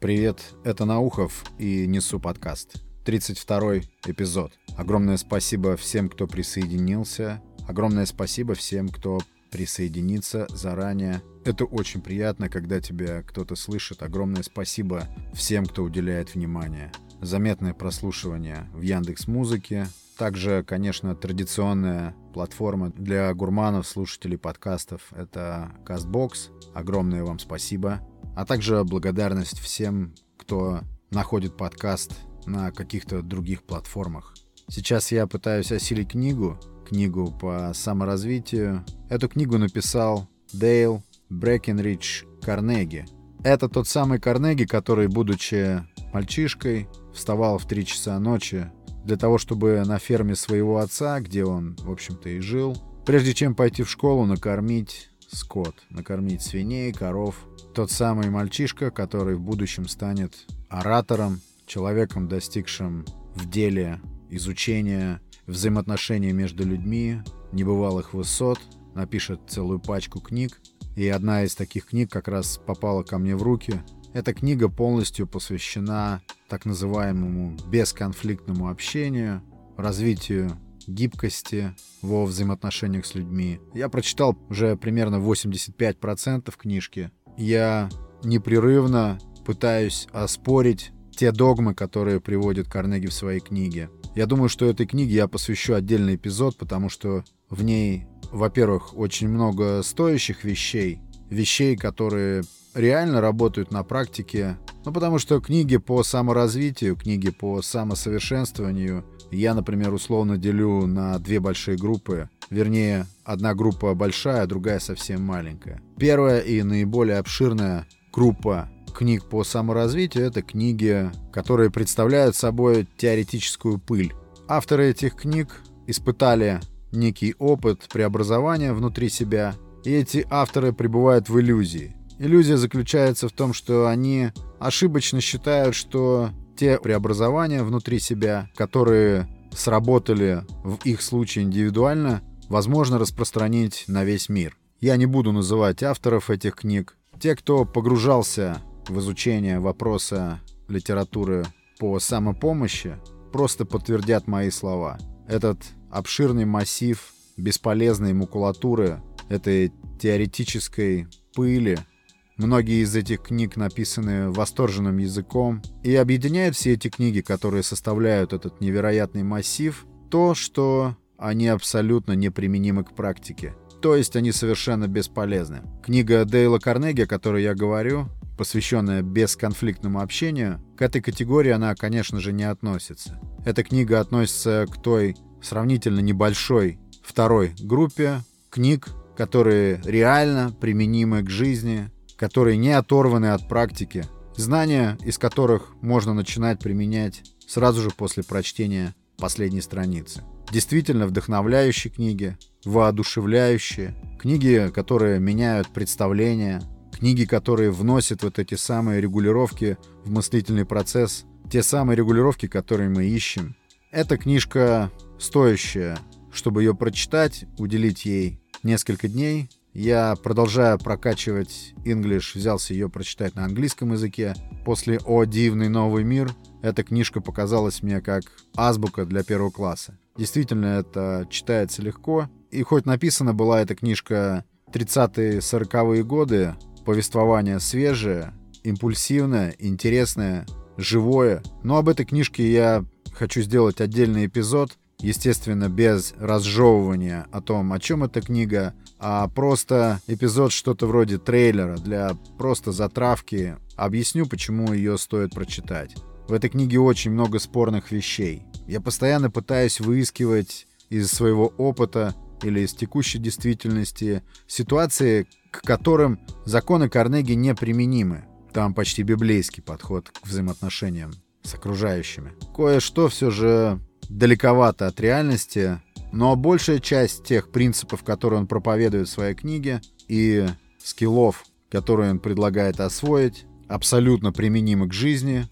Привет, это Наухов и Несу подкаст. 32 эпизод. Огромное спасибо всем, кто присоединился. Огромное спасибо всем, кто присоединится заранее. Это очень приятно, когда тебя кто-то слышит. Огромное спасибо всем, кто уделяет внимание. Заметное прослушивание в Яндекс Музыке. Также, конечно, традиционная платформа для гурманов, слушателей подкастов — это CastBox. Огромное вам спасибо. А также благодарность всем, кто находит подкаст на каких-то других платформах. Сейчас я пытаюсь осилить книгу, книгу по саморазвитию. Эту книгу написал Дейл Брекенридж Карнеги. Это тот самый Карнеги, который, будучи мальчишкой, вставал в 3 часа ночи для того, чтобы на ферме своего отца, где он, в общем-то, и жил, прежде чем пойти в школу, накормить скот, накормить свиней, коров. Тот самый мальчишка, который в будущем станет оратором, человеком, достигшим в деле изучения взаимоотношений между людьми, небывалых высот, напишет целую пачку книг. И одна из таких книг как раз попала ко мне в руки. Эта книга полностью посвящена так называемому бесконфликтному общению, развитию гибкости во взаимоотношениях с людьми. Я прочитал уже примерно 85% книжки. Я непрерывно пытаюсь оспорить те догмы, которые приводит Карнеги в своей книге. Я думаю, что этой книге я посвящу отдельный эпизод, потому что в ней, во-первых, очень много стоящих вещей, вещей, которые реально работают на практике. Ну, потому что книги по саморазвитию, книги по самосовершенствованию я, например, условно делю на две большие группы. Вернее, одна группа большая, другая совсем маленькая. Первая и наиболее обширная группа книг по саморазвитию — это книги, которые представляют собой теоретическую пыль. Авторы этих книг испытали некий опыт преобразования внутри себя, и эти авторы пребывают в иллюзии. Иллюзия заключается в том, что они ошибочно считают, что те преобразования внутри себя, которые сработали в их случае индивидуально, возможно распространить на весь мир. Я не буду называть авторов этих книг. Те, кто погружался в изучение вопроса литературы по самопомощи просто подтвердят мои слова. Этот обширный массив бесполезной макулатуры, этой теоретической пыли, многие из этих книг написаны восторженным языком, и объединяет все эти книги, которые составляют этот невероятный массив, то, что они абсолютно неприменимы к практике. То есть они совершенно бесполезны. Книга Дейла Карнеги, о которой я говорю, посвященная бесконфликтному общению, к этой категории она, конечно же, не относится. Эта книга относится к той сравнительно небольшой второй группе книг, которые реально применимы к жизни, которые не оторваны от практики, знания из которых можно начинать применять сразу же после прочтения последней страницы. Действительно вдохновляющие книги, воодушевляющие, книги, которые меняют представления, Книги, которые вносят вот эти самые регулировки в мыслительный процесс, те самые регулировки, которые мы ищем. Эта книжка стоящая, чтобы ее прочитать, уделить ей несколько дней. Я продолжаю прокачивать English, взялся ее прочитать на английском языке. После «О дивный новый мир» эта книжка показалась мне как азбука для первого класса. Действительно, это читается легко. И хоть написана была эта книжка 30-е, 40-е годы, повествование свежее, импульсивное, интересное, живое. Но об этой книжке я хочу сделать отдельный эпизод, естественно, без разжевывания о том, о чем эта книга, а просто эпизод что-то вроде трейлера для просто затравки. Объясню, почему ее стоит прочитать. В этой книге очень много спорных вещей. Я постоянно пытаюсь выискивать из своего опыта или из текущей действительности ситуации, к которым законы Карнеги неприменимы. Там почти библейский подход к взаимоотношениям с окружающими. Кое-что все же далековато от реальности, но большая часть тех принципов, которые он проповедует в своей книге, и скиллов, которые он предлагает освоить, абсолютно применимы к жизни.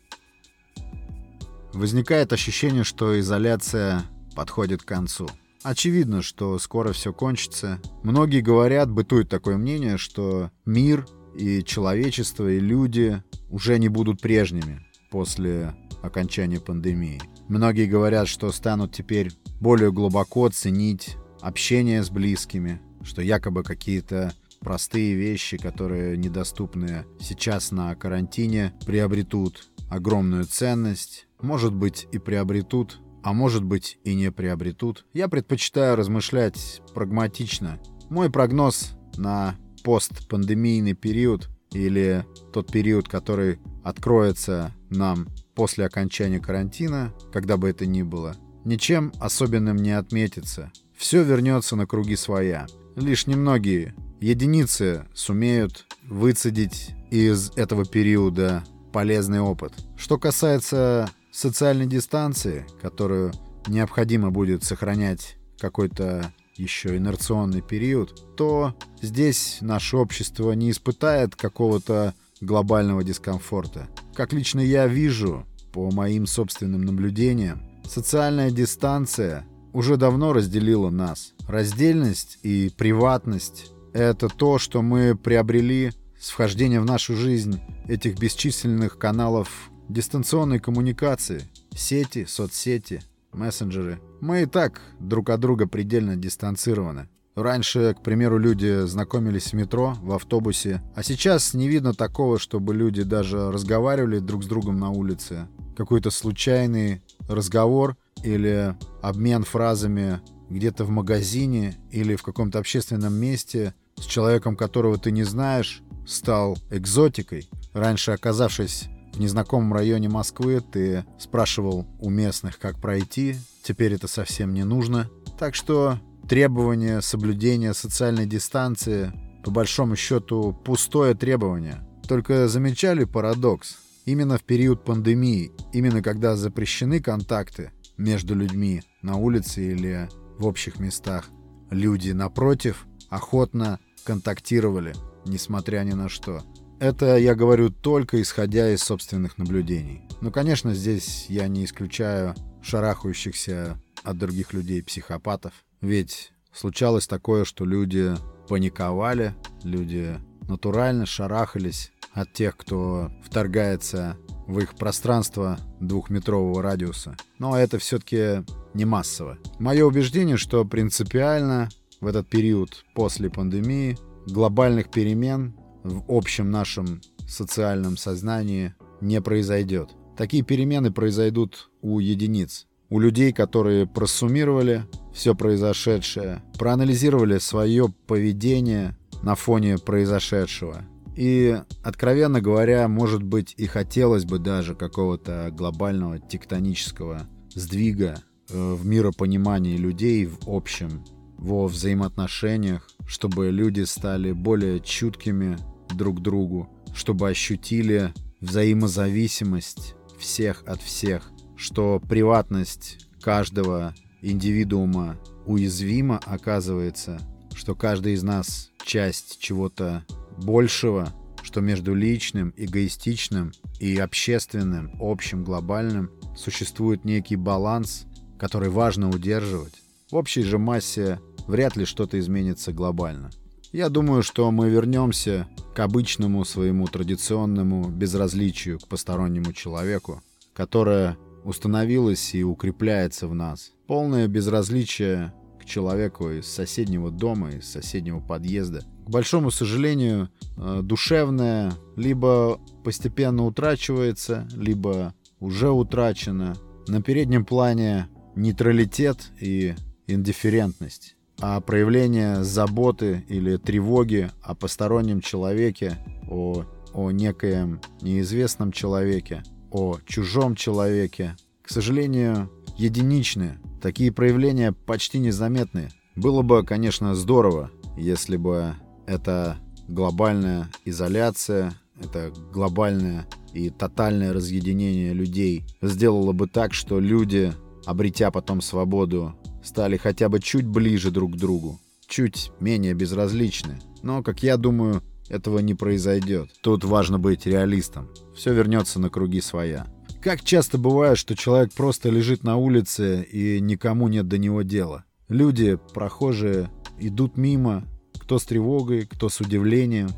Возникает ощущение, что изоляция подходит к концу. Очевидно, что скоро все кончится. Многие говорят, бытует такое мнение, что мир и человечество, и люди уже не будут прежними после окончания пандемии. Многие говорят, что станут теперь более глубоко ценить общение с близкими, что якобы какие-то простые вещи, которые недоступны сейчас на карантине, приобретут огромную ценность, может быть и приобретут, а может быть и не приобретут. Я предпочитаю размышлять прагматично. Мой прогноз на постпандемийный период или тот период, который откроется нам после окончания карантина, когда бы это ни было, ничем особенным не отметится. Все вернется на круги своя. Лишь немногие единицы сумеют выцедить из этого периода полезный опыт. Что касается социальной дистанции, которую необходимо будет сохранять какой-то еще инерционный период, то здесь наше общество не испытает какого-то глобального дискомфорта. Как лично я вижу, по моим собственным наблюдениям, социальная дистанция уже давно разделила нас. Раздельность и приватность — это то, что мы приобрели с вхождением в нашу жизнь этих бесчисленных каналов дистанционной коммуникации, сети, соцсети, мессенджеры. Мы и так друг от друга предельно дистанцированы. Раньше, к примеру, люди знакомились в метро, в автобусе, а сейчас не видно такого, чтобы люди даже разговаривали друг с другом на улице. Какой-то случайный разговор или обмен фразами где-то в магазине или в каком-то общественном месте с человеком, которого ты не знаешь, стал экзотикой. Раньше, оказавшись в незнакомом районе Москвы, ты спрашивал у местных, как пройти. Теперь это совсем не нужно. Так что требование соблюдения социальной дистанции по большому счету пустое требование. Только замечали парадокс? Именно в период пандемии, именно когда запрещены контакты между людьми на улице или в общих местах, люди, напротив, охотно контактировали, несмотря ни на что. Это я говорю только исходя из собственных наблюдений. Но, конечно, здесь я не исключаю шарахающихся от других людей психопатов. Ведь случалось такое, что люди паниковали, люди натурально шарахались от тех, кто вторгается в их пространство двухметрового радиуса. Но это все-таки не массово. Мое убеждение, что принципиально в этот период после пандемии глобальных перемен в общем нашем социальном сознании не произойдет. Такие перемены произойдут у единиц. У людей, которые просуммировали все произошедшее, проанализировали свое поведение на фоне произошедшего. И, откровенно говоря, может быть и хотелось бы даже какого-то глобального тектонического сдвига э, в миропонимании людей в общем, во взаимоотношениях, чтобы люди стали более чуткими друг другу, чтобы ощутили взаимозависимость всех от всех, что приватность каждого индивидуума уязвима, оказывается, что каждый из нас часть чего-то большего, что между личным, эгоистичным и общественным, общим, глобальным существует некий баланс, который важно удерживать. В общей же массе вряд ли что-то изменится глобально. Я думаю, что мы вернемся к обычному своему традиционному безразличию к постороннему человеку, которое установилось и укрепляется в нас. Полное безразличие к человеку из соседнего дома, из соседнего подъезда. К большому сожалению, э, душевное либо постепенно утрачивается, либо уже утрачено. На переднем плане нейтралитет и индифферентность а проявление заботы или тревоги о постороннем человеке, о, о некоем неизвестном человеке, о чужом человеке, к сожалению, единичны. Такие проявления почти незаметны. Было бы, конечно, здорово, если бы эта глобальная изоляция, это глобальное и тотальное разъединение людей сделало бы так, что люди, обретя потом свободу, стали хотя бы чуть ближе друг к другу, чуть менее безразличны. Но, как я думаю, этого не произойдет. Тут важно быть реалистом. Все вернется на круги своя. Как часто бывает, что человек просто лежит на улице и никому нет до него дела. Люди, прохожие, идут мимо, кто с тревогой, кто с удивлением.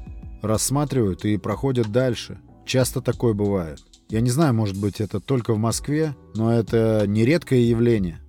рассматривают и проходят дальше. Часто такое бывает. Я не знаю, может быть, это только в Москве, но это нередкое явление.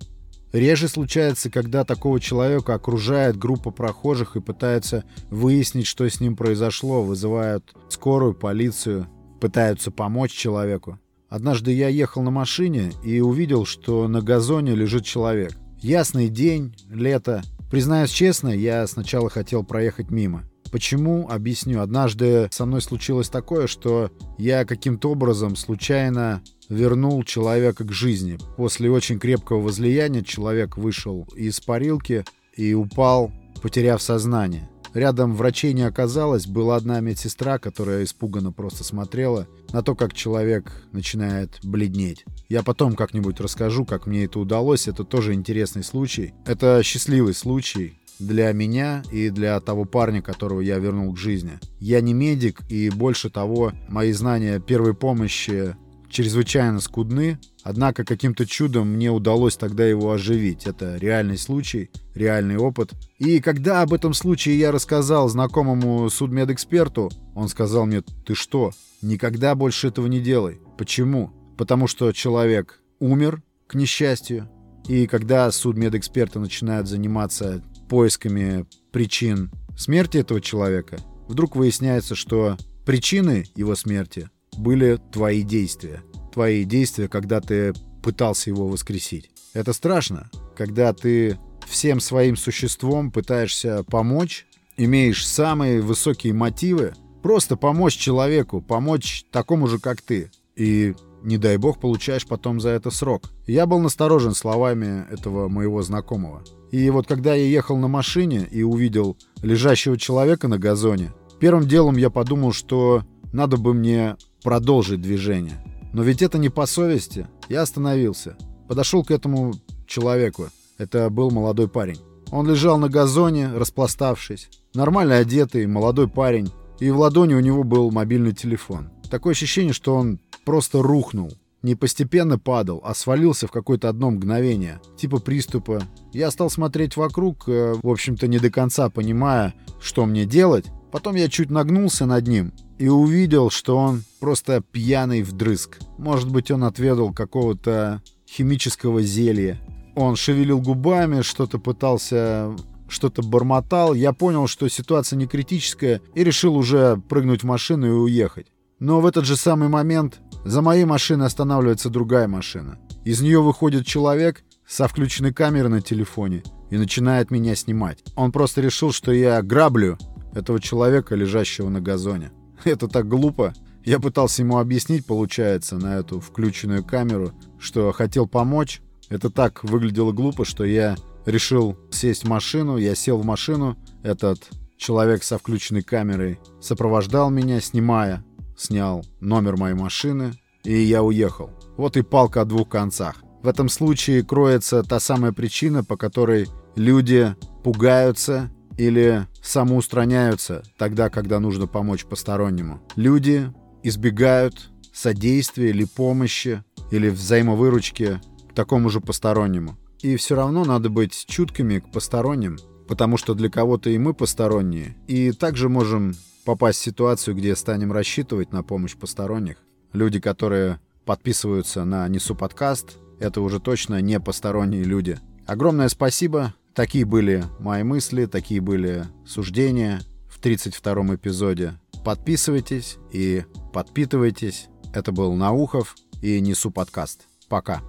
Реже случается, когда такого человека окружает группа прохожих и пытаются выяснить, что с ним произошло, вызывают скорую, полицию, пытаются помочь человеку. Однажды я ехал на машине и увидел, что на газоне лежит человек. Ясный день, лето. Признаюсь честно, я сначала хотел проехать мимо. Почему? Объясню. Однажды со мной случилось такое, что я каким-то образом случайно вернул человека к жизни. После очень крепкого возлияния человек вышел из парилки и упал, потеряв сознание. Рядом врачей не оказалось, была одна медсестра, которая испуганно просто смотрела на то, как человек начинает бледнеть. Я потом как-нибудь расскажу, как мне это удалось. Это тоже интересный случай. Это счастливый случай для меня и для того парня, которого я вернул к жизни. Я не медик, и больше того, мои знания первой помощи чрезвычайно скудны, однако каким-то чудом мне удалось тогда его оживить. Это реальный случай, реальный опыт. И когда об этом случае я рассказал знакомому судмедэксперту, он сказал мне, ты что, никогда больше этого не делай. Почему? Потому что человек умер, к несчастью, и когда судмедэксперты начинают заниматься поисками причин смерти этого человека, вдруг выясняется, что причины его смерти были твои действия. Твои действия, когда ты пытался его воскресить. Это страшно, когда ты всем своим существом пытаешься помочь, имеешь самые высокие мотивы, просто помочь человеку, помочь такому же, как ты. И не дай бог, получаешь потом за это срок. Я был насторожен словами этого моего знакомого. И вот когда я ехал на машине и увидел лежащего человека на газоне, первым делом я подумал, что надо бы мне продолжить движение. Но ведь это не по совести. Я остановился. Подошел к этому человеку. Это был молодой парень. Он лежал на газоне, распластавшись. Нормально одетый, молодой парень. И в ладони у него был мобильный телефон. Такое ощущение, что он просто рухнул. Не постепенно падал, а свалился в какое-то одно мгновение. Типа приступа. Я стал смотреть вокруг, э, в общем-то не до конца понимая, что мне делать. Потом я чуть нагнулся над ним и увидел, что он просто пьяный вдрызг. Может быть, он отведал какого-то химического зелья. Он шевелил губами, что-то пытался что-то бормотал. Я понял, что ситуация не критическая и решил уже прыгнуть в машину и уехать. Но в этот же самый момент за моей машиной останавливается другая машина. Из нее выходит человек со включенной камерой на телефоне и начинает меня снимать. Он просто решил, что я граблю этого человека, лежащего на газоне. Это так глупо. Я пытался ему объяснить, получается, на эту включенную камеру, что хотел помочь. Это так выглядело глупо, что я решил сесть в машину. Я сел в машину. Этот человек со включенной камерой сопровождал меня, снимая снял номер моей машины, и я уехал. Вот и палка о двух концах. В этом случае кроется та самая причина, по которой люди пугаются или самоустраняются тогда, когда нужно помочь постороннему. Люди избегают содействия или помощи, или взаимовыручки к такому же постороннему. И все равно надо быть чуткими к посторонним, потому что для кого-то и мы посторонние. И также можем попасть в ситуацию, где станем рассчитывать на помощь посторонних. Люди, которые подписываются на Несу подкаст, это уже точно не посторонние люди. Огромное спасибо. Такие были мои мысли, такие были суждения в 32-м эпизоде. Подписывайтесь и подпитывайтесь. Это был Наухов и Несу подкаст. Пока.